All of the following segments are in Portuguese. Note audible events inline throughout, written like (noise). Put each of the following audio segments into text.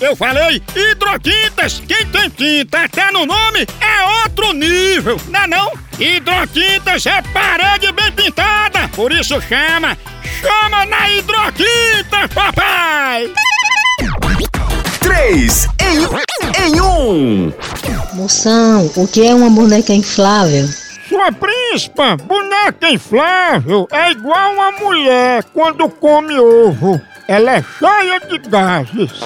Eu falei hidrotintas. Quem tem tinta até no nome é outro nível, não é não? Hidrotintas é parede bem pintada, por isso chama, chama na hidrotinta, papai! Três em, em um. Moção, o que é uma boneca inflável? Sua príncipa, boneca inflável é igual uma mulher quando come ovo. Ela é cheia de gases.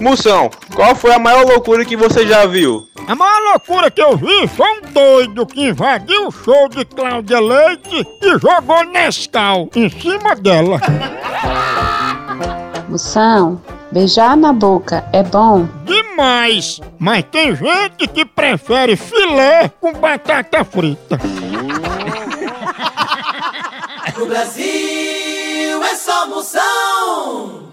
Moção, qual foi a maior loucura que você já viu? A maior loucura que eu vi foi um doido que invadiu o show de Cláudia Leite e jogou Nescau em cima dela. (laughs) Moção, beijar na boca é bom? Demais! Mas tem gente que prefere filé com batata frita. (laughs) No Brasil é só moção.